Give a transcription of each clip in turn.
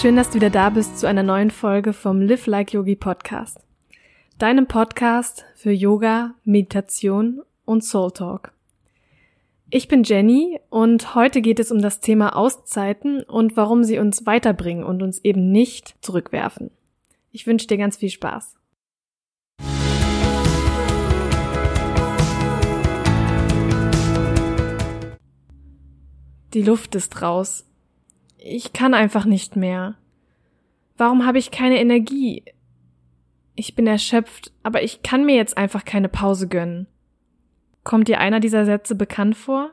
schön, dass du wieder da bist zu einer neuen Folge vom Live Like Yogi Podcast. Deinem Podcast für Yoga, Meditation und Soul Talk. Ich bin Jenny und heute geht es um das Thema Auszeiten und warum sie uns weiterbringen und uns eben nicht zurückwerfen. Ich wünsche dir ganz viel Spaß. Die Luft ist raus. Ich kann einfach nicht mehr. Warum habe ich keine Energie? Ich bin erschöpft, aber ich kann mir jetzt einfach keine Pause gönnen. Kommt dir einer dieser Sätze bekannt vor?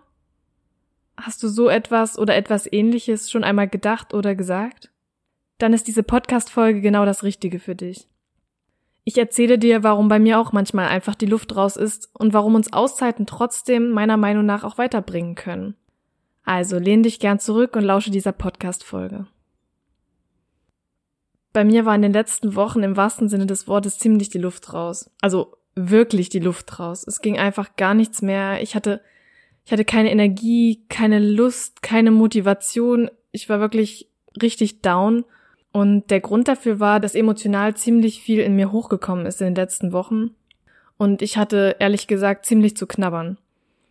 Hast du so etwas oder etwas ähnliches schon einmal gedacht oder gesagt? Dann ist diese Podcast-Folge genau das Richtige für dich. Ich erzähle dir, warum bei mir auch manchmal einfach die Luft raus ist und warum uns Auszeiten trotzdem meiner Meinung nach auch weiterbringen können. Also lehn dich gern zurück und lausche dieser Podcast-Folge. Bei mir war in den letzten Wochen im wahrsten Sinne des Wortes ziemlich die Luft raus. Also wirklich die Luft raus. Es ging einfach gar nichts mehr. Ich hatte, ich hatte keine Energie, keine Lust, keine Motivation. Ich war wirklich richtig down. Und der Grund dafür war, dass emotional ziemlich viel in mir hochgekommen ist in den letzten Wochen. Und ich hatte ehrlich gesagt ziemlich zu knabbern.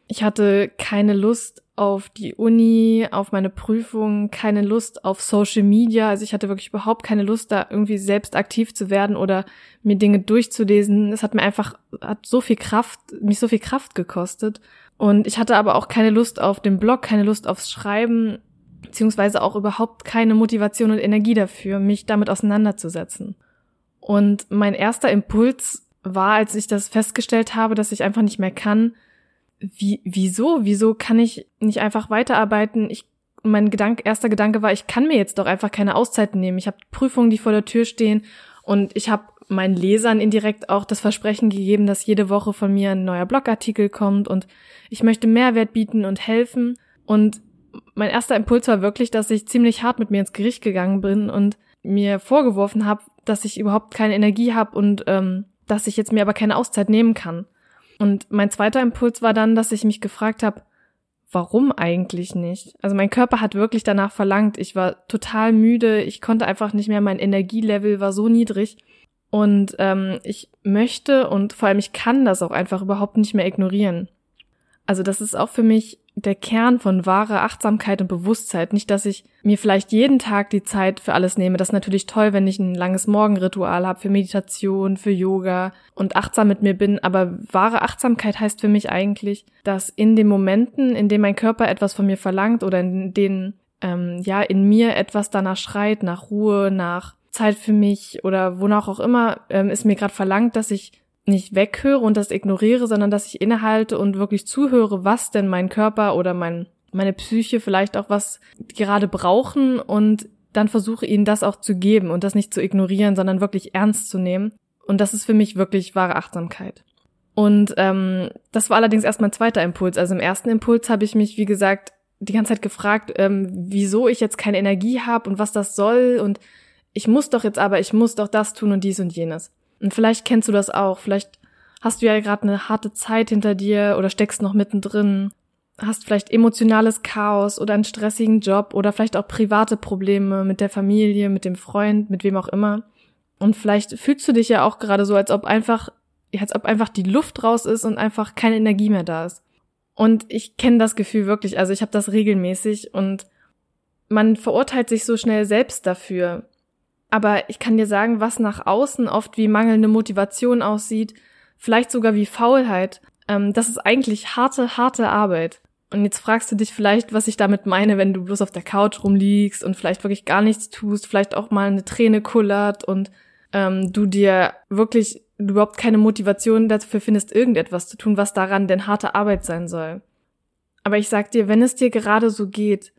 Ich hatte keine Lust auf die Uni, auf meine Prüfung, keine Lust auf Social Media. Also ich hatte wirklich überhaupt keine Lust, da irgendwie selbst aktiv zu werden oder mir Dinge durchzulesen. Es hat mir einfach, hat so viel Kraft, mich so viel Kraft gekostet. Und ich hatte aber auch keine Lust auf den Blog, keine Lust aufs Schreiben, beziehungsweise auch überhaupt keine Motivation und Energie dafür, mich damit auseinanderzusetzen. Und mein erster Impuls war, als ich das festgestellt habe, dass ich einfach nicht mehr kann, wie, wieso? Wieso kann ich nicht einfach weiterarbeiten? Ich, mein Gedanke, erster Gedanke war, ich kann mir jetzt doch einfach keine Auszeiten nehmen. Ich habe Prüfungen, die vor der Tür stehen und ich habe meinen Lesern indirekt auch das Versprechen gegeben, dass jede Woche von mir ein neuer Blogartikel kommt und ich möchte Mehrwert bieten und helfen. Und mein erster Impuls war wirklich, dass ich ziemlich hart mit mir ins Gericht gegangen bin und mir vorgeworfen habe, dass ich überhaupt keine Energie habe und ähm, dass ich jetzt mir aber keine Auszeit nehmen kann. Und mein zweiter Impuls war dann, dass ich mich gefragt habe, warum eigentlich nicht? Also mein Körper hat wirklich danach verlangt. Ich war total müde, ich konnte einfach nicht mehr, mein Energielevel war so niedrig. Und ähm, ich möchte und vor allem ich kann das auch einfach überhaupt nicht mehr ignorieren. Also das ist auch für mich der Kern von wahrer Achtsamkeit und Bewusstheit. Nicht, dass ich mir vielleicht jeden Tag die Zeit für alles nehme. Das ist natürlich toll, wenn ich ein langes Morgenritual habe für Meditation, für Yoga und achtsam mit mir bin. Aber wahre Achtsamkeit heißt für mich eigentlich, dass in den Momenten, in denen mein Körper etwas von mir verlangt oder in denen ähm, ja in mir etwas danach schreit, nach Ruhe, nach Zeit für mich oder wonach auch immer ähm, es mir gerade verlangt, dass ich nicht weghöre und das ignoriere, sondern dass ich innehalte und wirklich zuhöre, was denn mein Körper oder mein, meine Psyche vielleicht auch was gerade brauchen und dann versuche ihnen das auch zu geben und das nicht zu ignorieren, sondern wirklich ernst zu nehmen. Und das ist für mich wirklich wahre Achtsamkeit. Und ähm, das war allerdings erst mein zweiter Impuls. Also im ersten Impuls habe ich mich, wie gesagt, die ganze Zeit gefragt, ähm, wieso ich jetzt keine Energie habe und was das soll. Und ich muss doch jetzt aber, ich muss doch das tun und dies und jenes. Und vielleicht kennst du das auch. Vielleicht hast du ja gerade eine harte Zeit hinter dir oder steckst noch mittendrin, hast vielleicht emotionales Chaos oder einen stressigen Job oder vielleicht auch private Probleme mit der Familie, mit dem Freund, mit wem auch immer. Und vielleicht fühlst du dich ja auch gerade so, als ob einfach, als ob einfach die Luft raus ist und einfach keine Energie mehr da ist. Und ich kenne das Gefühl wirklich, also ich habe das regelmäßig und man verurteilt sich so schnell selbst dafür. Aber ich kann dir sagen, was nach außen oft wie mangelnde Motivation aussieht, vielleicht sogar wie Faulheit, ähm, das ist eigentlich harte, harte Arbeit. Und jetzt fragst du dich vielleicht, was ich damit meine, wenn du bloß auf der Couch rumliegst und vielleicht wirklich gar nichts tust, vielleicht auch mal eine Träne kullert und ähm, du dir wirklich überhaupt keine Motivation dafür findest, irgendetwas zu tun, was daran denn harte Arbeit sein soll. Aber ich sag dir, wenn es dir gerade so geht,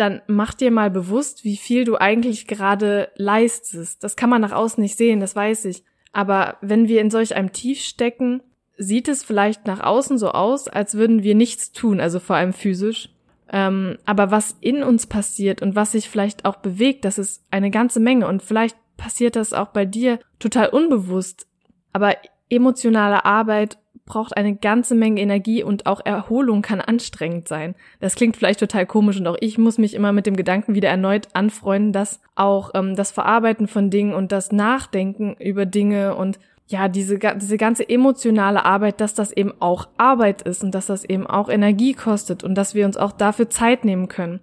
dann mach dir mal bewusst, wie viel du eigentlich gerade leistest. Das kann man nach außen nicht sehen, das weiß ich. Aber wenn wir in solch einem Tief stecken, sieht es vielleicht nach außen so aus, als würden wir nichts tun, also vor allem physisch. Ähm, aber was in uns passiert und was sich vielleicht auch bewegt, das ist eine ganze Menge. Und vielleicht passiert das auch bei dir total unbewusst. Aber emotionale Arbeit braucht eine ganze Menge Energie und auch Erholung kann anstrengend sein. Das klingt vielleicht total komisch und auch ich muss mich immer mit dem Gedanken wieder erneut anfreunden, dass auch ähm, das Verarbeiten von Dingen und das Nachdenken über Dinge und ja, diese, diese ganze emotionale Arbeit, dass das eben auch Arbeit ist und dass das eben auch Energie kostet und dass wir uns auch dafür Zeit nehmen können.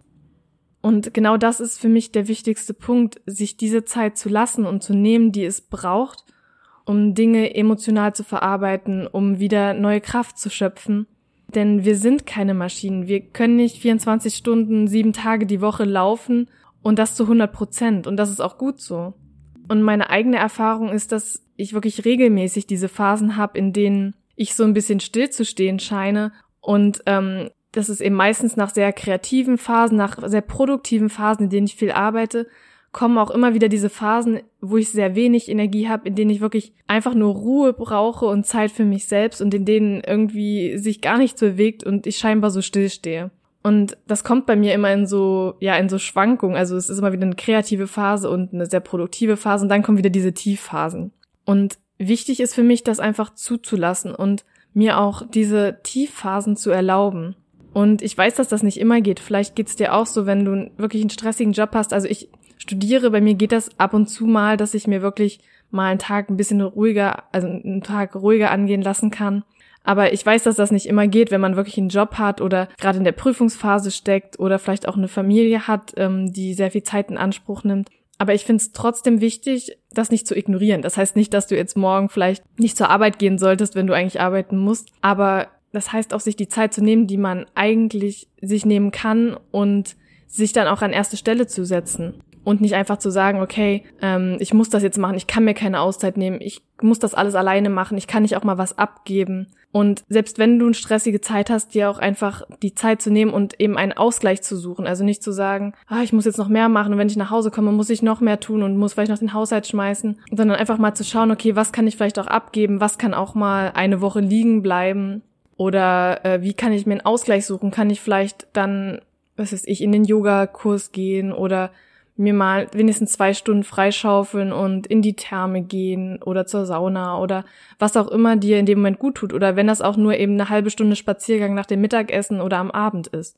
Und genau das ist für mich der wichtigste Punkt, sich diese Zeit zu lassen und zu nehmen, die es braucht, um Dinge emotional zu verarbeiten, um wieder neue Kraft zu schöpfen. Denn wir sind keine Maschinen. Wir können nicht 24 Stunden, sieben Tage die Woche laufen und das zu 100 Prozent. Und das ist auch gut so. Und meine eigene Erfahrung ist, dass ich wirklich regelmäßig diese Phasen habe, in denen ich so ein bisschen stillzustehen scheine. Und ähm, das ist eben meistens nach sehr kreativen Phasen, nach sehr produktiven Phasen, in denen ich viel arbeite, kommen auch immer wieder diese Phasen, wo ich sehr wenig Energie habe, in denen ich wirklich einfach nur Ruhe brauche und Zeit für mich selbst und in denen irgendwie sich gar nichts bewegt und ich scheinbar so still. Und das kommt bei mir immer in so, ja, in so Schwankungen. Also es ist immer wieder eine kreative Phase und eine sehr produktive Phase und dann kommen wieder diese Tiefphasen. Und wichtig ist für mich, das einfach zuzulassen und mir auch diese Tiefphasen zu erlauben. Und ich weiß, dass das nicht immer geht. Vielleicht geht's dir auch so, wenn du wirklich einen stressigen Job hast. Also ich studiere, bei mir geht das ab und zu mal, dass ich mir wirklich mal einen Tag ein bisschen ruhiger, also einen Tag ruhiger angehen lassen kann. Aber ich weiß, dass das nicht immer geht, wenn man wirklich einen Job hat oder gerade in der Prüfungsphase steckt oder vielleicht auch eine Familie hat, ähm, die sehr viel Zeit in Anspruch nimmt. Aber ich finde es trotzdem wichtig, das nicht zu ignorieren. Das heißt nicht, dass du jetzt morgen vielleicht nicht zur Arbeit gehen solltest, wenn du eigentlich arbeiten musst. Aber das heißt auch, sich die Zeit zu nehmen, die man eigentlich sich nehmen kann und sich dann auch an erste Stelle zu setzen und nicht einfach zu sagen, okay, ähm, ich muss das jetzt machen, ich kann mir keine Auszeit nehmen, ich muss das alles alleine machen, ich kann nicht auch mal was abgeben. Und selbst wenn du eine stressige Zeit hast, dir auch einfach die Zeit zu nehmen und eben einen Ausgleich zu suchen. Also nicht zu sagen, ah, ich muss jetzt noch mehr machen und wenn ich nach Hause komme, muss ich noch mehr tun und muss vielleicht noch den Haushalt schmeißen, sondern einfach mal zu schauen, okay, was kann ich vielleicht auch abgeben, was kann auch mal eine Woche liegen bleiben oder äh, wie kann ich mir einen Ausgleich suchen? Kann ich vielleicht dann, was weiß ich, in den Yoga-Kurs gehen oder mir mal wenigstens zwei Stunden freischaufeln und in die Therme gehen oder zur Sauna oder was auch immer dir in dem Moment gut tut oder wenn das auch nur eben eine halbe Stunde Spaziergang nach dem Mittagessen oder am Abend ist.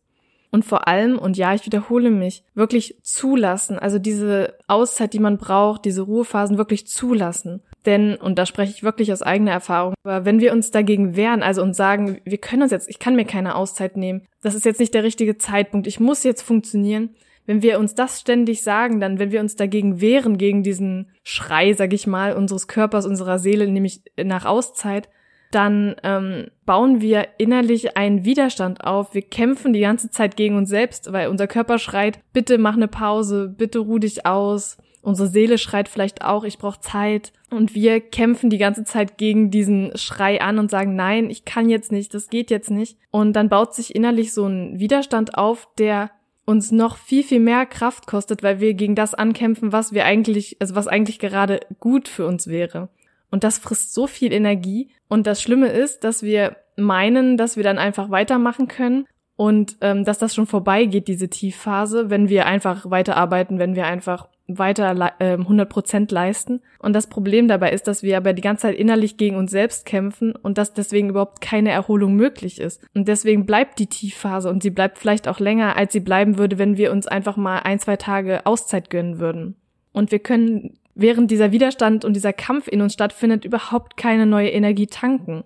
Und vor allem, und ja, ich wiederhole mich, wirklich zulassen, also diese Auszeit, die man braucht, diese Ruhephasen wirklich zulassen. Denn, und da spreche ich wirklich aus eigener Erfahrung, aber wenn wir uns dagegen wehren, also uns sagen, wir können uns jetzt, ich kann mir keine Auszeit nehmen, das ist jetzt nicht der richtige Zeitpunkt, ich muss jetzt funktionieren, wenn wir uns das ständig sagen, dann, wenn wir uns dagegen wehren, gegen diesen Schrei, sag ich mal, unseres Körpers, unserer Seele, nämlich nach Auszeit, dann ähm, bauen wir innerlich einen Widerstand auf. Wir kämpfen die ganze Zeit gegen uns selbst, weil unser Körper schreit, bitte mach eine Pause, bitte ruh dich aus. Unsere Seele schreit vielleicht auch, ich brauche Zeit. Und wir kämpfen die ganze Zeit gegen diesen Schrei an und sagen, nein, ich kann jetzt nicht, das geht jetzt nicht. Und dann baut sich innerlich so ein Widerstand auf, der uns noch viel, viel mehr Kraft kostet, weil wir gegen das ankämpfen, was wir eigentlich, also was eigentlich gerade gut für uns wäre. Und das frisst so viel Energie. Und das Schlimme ist, dass wir meinen, dass wir dann einfach weitermachen können und ähm, dass das schon vorbeigeht, diese Tiefphase, wenn wir einfach weiterarbeiten, wenn wir einfach weiter äh, 100 Prozent leisten. Und das Problem dabei ist, dass wir aber die ganze Zeit innerlich gegen uns selbst kämpfen und dass deswegen überhaupt keine Erholung möglich ist. Und deswegen bleibt die Tiefphase und sie bleibt vielleicht auch länger, als sie bleiben würde, wenn wir uns einfach mal ein, zwei Tage Auszeit gönnen würden. Und wir können während dieser Widerstand und dieser Kampf in uns stattfindet, überhaupt keine neue Energie tanken.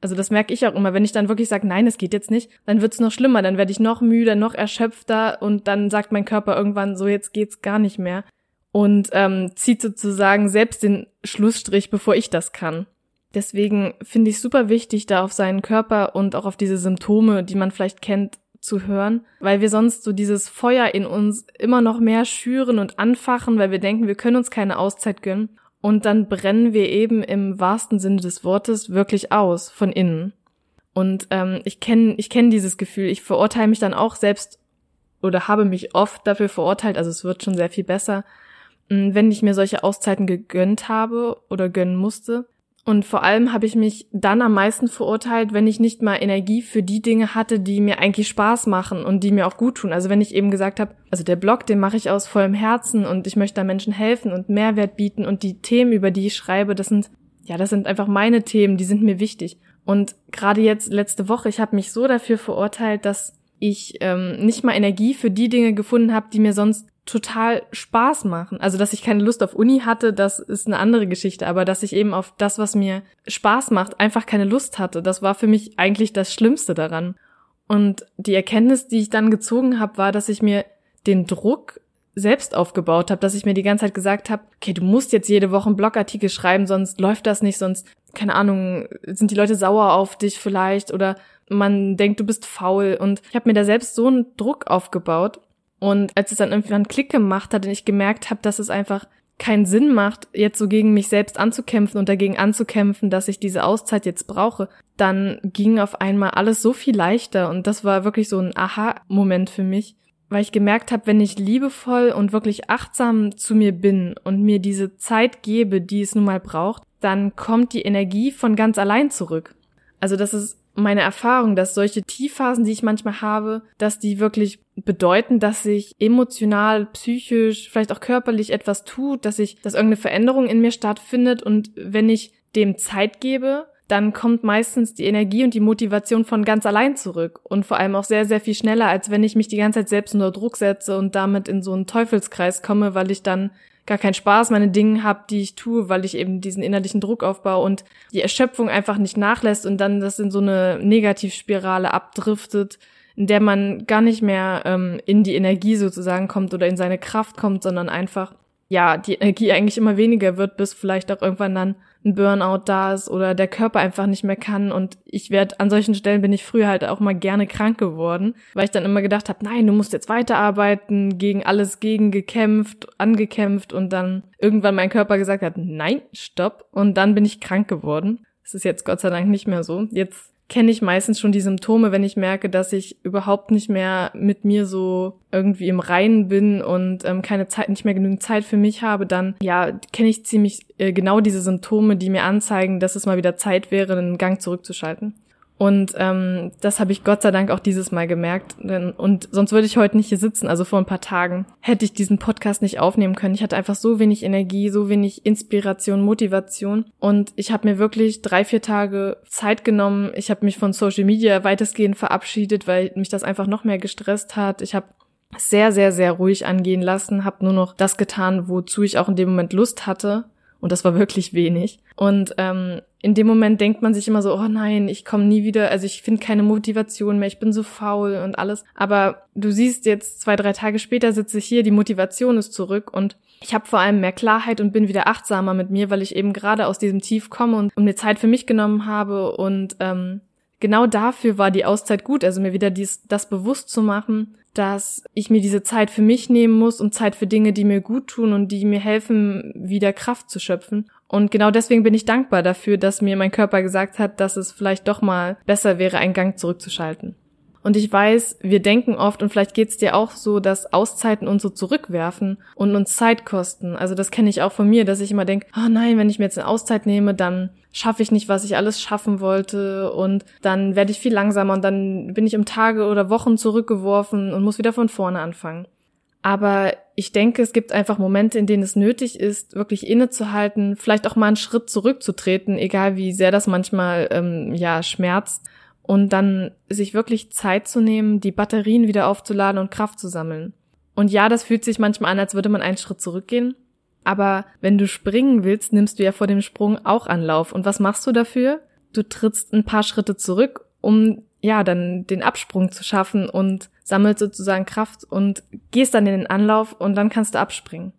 Also das merke ich auch immer, wenn ich dann wirklich sage, nein, es geht jetzt nicht, dann wird's noch schlimmer, dann werde ich noch müder, noch erschöpfter und dann sagt mein Körper irgendwann so, jetzt geht's gar nicht mehr und ähm, zieht sozusagen selbst den Schlussstrich, bevor ich das kann. Deswegen finde ich super wichtig, da auf seinen Körper und auch auf diese Symptome, die man vielleicht kennt, zu hören, weil wir sonst so dieses Feuer in uns immer noch mehr schüren und anfachen, weil wir denken, wir können uns keine Auszeit gönnen. Und dann brennen wir eben im wahrsten Sinne des Wortes wirklich aus, von innen. Und ähm, ich kenne ich kenn dieses Gefühl. Ich verurteile mich dann auch selbst oder habe mich oft dafür verurteilt, also es wird schon sehr viel besser, wenn ich mir solche Auszeiten gegönnt habe oder gönnen musste. Und vor allem habe ich mich dann am meisten verurteilt, wenn ich nicht mal Energie für die Dinge hatte, die mir eigentlich Spaß machen und die mir auch gut tun. Also wenn ich eben gesagt habe, also der Blog, den mache ich aus vollem Herzen und ich möchte da Menschen helfen und Mehrwert bieten und die Themen, über die ich schreibe, das sind, ja, das sind einfach meine Themen, die sind mir wichtig. Und gerade jetzt letzte Woche, ich habe mich so dafür verurteilt, dass ich ähm, nicht mal Energie für die Dinge gefunden habe, die mir sonst total Spaß machen. Also, dass ich keine Lust auf Uni hatte, das ist eine andere Geschichte, aber dass ich eben auf das, was mir Spaß macht, einfach keine Lust hatte, das war für mich eigentlich das Schlimmste daran. Und die Erkenntnis, die ich dann gezogen habe, war, dass ich mir den Druck selbst aufgebaut habe, dass ich mir die ganze Zeit gesagt habe, okay, du musst jetzt jede Woche einen Blogartikel schreiben, sonst läuft das nicht, sonst, keine Ahnung, sind die Leute sauer auf dich vielleicht oder man denkt, du bist faul. Und ich habe mir da selbst so einen Druck aufgebaut. Und als es dann irgendwann Klick gemacht hat und ich gemerkt habe, dass es einfach keinen Sinn macht, jetzt so gegen mich selbst anzukämpfen und dagegen anzukämpfen, dass ich diese Auszeit jetzt brauche, dann ging auf einmal alles so viel leichter und das war wirklich so ein Aha-Moment für mich, weil ich gemerkt habe, wenn ich liebevoll und wirklich achtsam zu mir bin und mir diese Zeit gebe, die es nun mal braucht, dann kommt die Energie von ganz allein zurück. Also das ist meine Erfahrung, dass solche Tiefphasen, die ich manchmal habe, dass die wirklich bedeuten, dass sich emotional, psychisch, vielleicht auch körperlich etwas tut, dass ich, dass irgendeine Veränderung in mir stattfindet. Und wenn ich dem Zeit gebe, dann kommt meistens die Energie und die Motivation von ganz allein zurück. Und vor allem auch sehr, sehr viel schneller, als wenn ich mich die ganze Zeit selbst unter Druck setze und damit in so einen Teufelskreis komme, weil ich dann gar keinen Spaß meine Dinge habe, die ich tue, weil ich eben diesen innerlichen Druck aufbaue und die Erschöpfung einfach nicht nachlässt und dann das in so eine Negativspirale abdriftet, in der man gar nicht mehr ähm, in die Energie sozusagen kommt oder in seine Kraft kommt, sondern einfach ja die Energie eigentlich immer weniger wird, bis vielleicht auch irgendwann dann ein Burnout da ist oder der Körper einfach nicht mehr kann. Und ich werde an solchen Stellen bin ich früher halt auch mal gerne krank geworden, weil ich dann immer gedacht habe, nein, du musst jetzt weiterarbeiten, gegen alles gegen gekämpft, angekämpft und dann irgendwann mein Körper gesagt hat, nein, stopp. Und dann bin ich krank geworden. Das ist jetzt Gott sei Dank nicht mehr so. Jetzt kenne ich meistens schon die Symptome, wenn ich merke, dass ich überhaupt nicht mehr mit mir so irgendwie im Reinen bin und ähm, keine Zeit, nicht mehr genügend Zeit für mich habe, dann ja, kenne ich ziemlich äh, genau diese Symptome, die mir anzeigen, dass es mal wieder Zeit wäre, einen Gang zurückzuschalten. Und ähm, das habe ich Gott sei Dank auch dieses Mal gemerkt. Und sonst würde ich heute nicht hier sitzen. Also vor ein paar Tagen hätte ich diesen Podcast nicht aufnehmen können. Ich hatte einfach so wenig Energie, so wenig Inspiration, Motivation. Und ich habe mir wirklich drei, vier Tage Zeit genommen. Ich habe mich von Social Media weitestgehend verabschiedet, weil mich das einfach noch mehr gestresst hat. Ich habe sehr, sehr, sehr ruhig angehen lassen, habe nur noch das getan, wozu ich auch in dem Moment Lust hatte. Und das war wirklich wenig. Und ähm, in dem Moment denkt man sich immer so, oh nein, ich komme nie wieder, also ich finde keine Motivation mehr, ich bin so faul und alles. Aber du siehst jetzt zwei, drei Tage später sitze ich hier, die Motivation ist zurück und ich habe vor allem mehr Klarheit und bin wieder achtsamer mit mir, weil ich eben gerade aus diesem Tief komme und, und mir Zeit für mich genommen habe und ähm, genau dafür war die Auszeit gut, also mir wieder dies, das bewusst zu machen, dass ich mir diese Zeit für mich nehmen muss und Zeit für Dinge, die mir gut tun und die mir helfen, wieder Kraft zu schöpfen. Und genau deswegen bin ich dankbar dafür, dass mir mein Körper gesagt hat, dass es vielleicht doch mal besser wäre, einen Gang zurückzuschalten. Und ich weiß, wir denken oft, und vielleicht geht's dir auch so, dass Auszeiten uns so zurückwerfen und uns Zeit kosten. Also das kenne ich auch von mir, dass ich immer denke, oh nein, wenn ich mir jetzt eine Auszeit nehme, dann schaffe ich nicht, was ich alles schaffen wollte und dann werde ich viel langsamer und dann bin ich um Tage oder Wochen zurückgeworfen und muss wieder von vorne anfangen. Aber ich denke, es gibt einfach Momente, in denen es nötig ist, wirklich innezuhalten, vielleicht auch mal einen Schritt zurückzutreten, egal wie sehr das manchmal ähm, ja schmerzt und dann sich wirklich Zeit zu nehmen, die Batterien wieder aufzuladen und Kraft zu sammeln. Und ja, das fühlt sich manchmal an, als würde man einen Schritt zurückgehen. Aber wenn du springen willst, nimmst du ja vor dem Sprung auch Anlauf. Und was machst du dafür? Du trittst ein paar Schritte zurück, um ja dann den Absprung zu schaffen und sammelst sozusagen Kraft und gehst dann in den Anlauf und dann kannst du abspringen.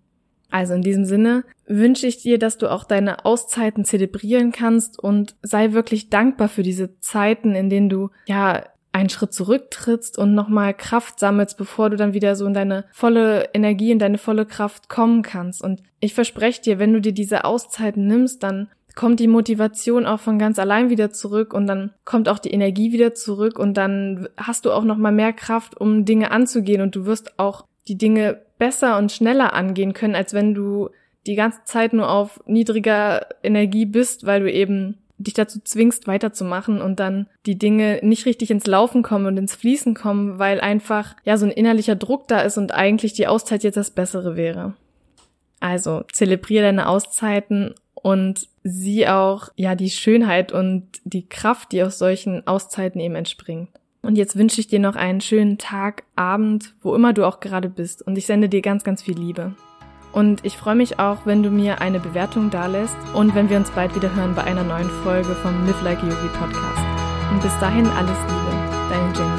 Also in diesem Sinne wünsche ich dir, dass du auch deine Auszeiten zelebrieren kannst und sei wirklich dankbar für diese Zeiten, in denen du ja einen Schritt zurücktrittst und nochmal Kraft sammelst, bevor du dann wieder so in deine volle Energie, in deine volle Kraft kommen kannst. Und ich verspreche dir, wenn du dir diese Auszeiten nimmst, dann kommt die Motivation auch von ganz allein wieder zurück und dann kommt auch die Energie wieder zurück und dann hast du auch nochmal mehr Kraft, um Dinge anzugehen und du wirst auch die Dinge besser und schneller angehen können, als wenn du die ganze Zeit nur auf niedriger Energie bist, weil du eben dich dazu zwingst, weiterzumachen und dann die Dinge nicht richtig ins Laufen kommen und ins Fließen kommen, weil einfach ja so ein innerlicher Druck da ist und eigentlich die Auszeit jetzt das Bessere wäre. Also zelebriere deine Auszeiten und sieh auch, ja, die Schönheit und die Kraft, die aus solchen Auszeiten eben entspringt. Und jetzt wünsche ich dir noch einen schönen Tag, Abend, wo immer du auch gerade bist. Und ich sende dir ganz, ganz viel Liebe. Und ich freue mich auch, wenn du mir eine Bewertung dalässt und wenn wir uns bald wieder hören bei einer neuen Folge vom Live Like Yogi Podcast. Und bis dahin alles Liebe, deine Jenny.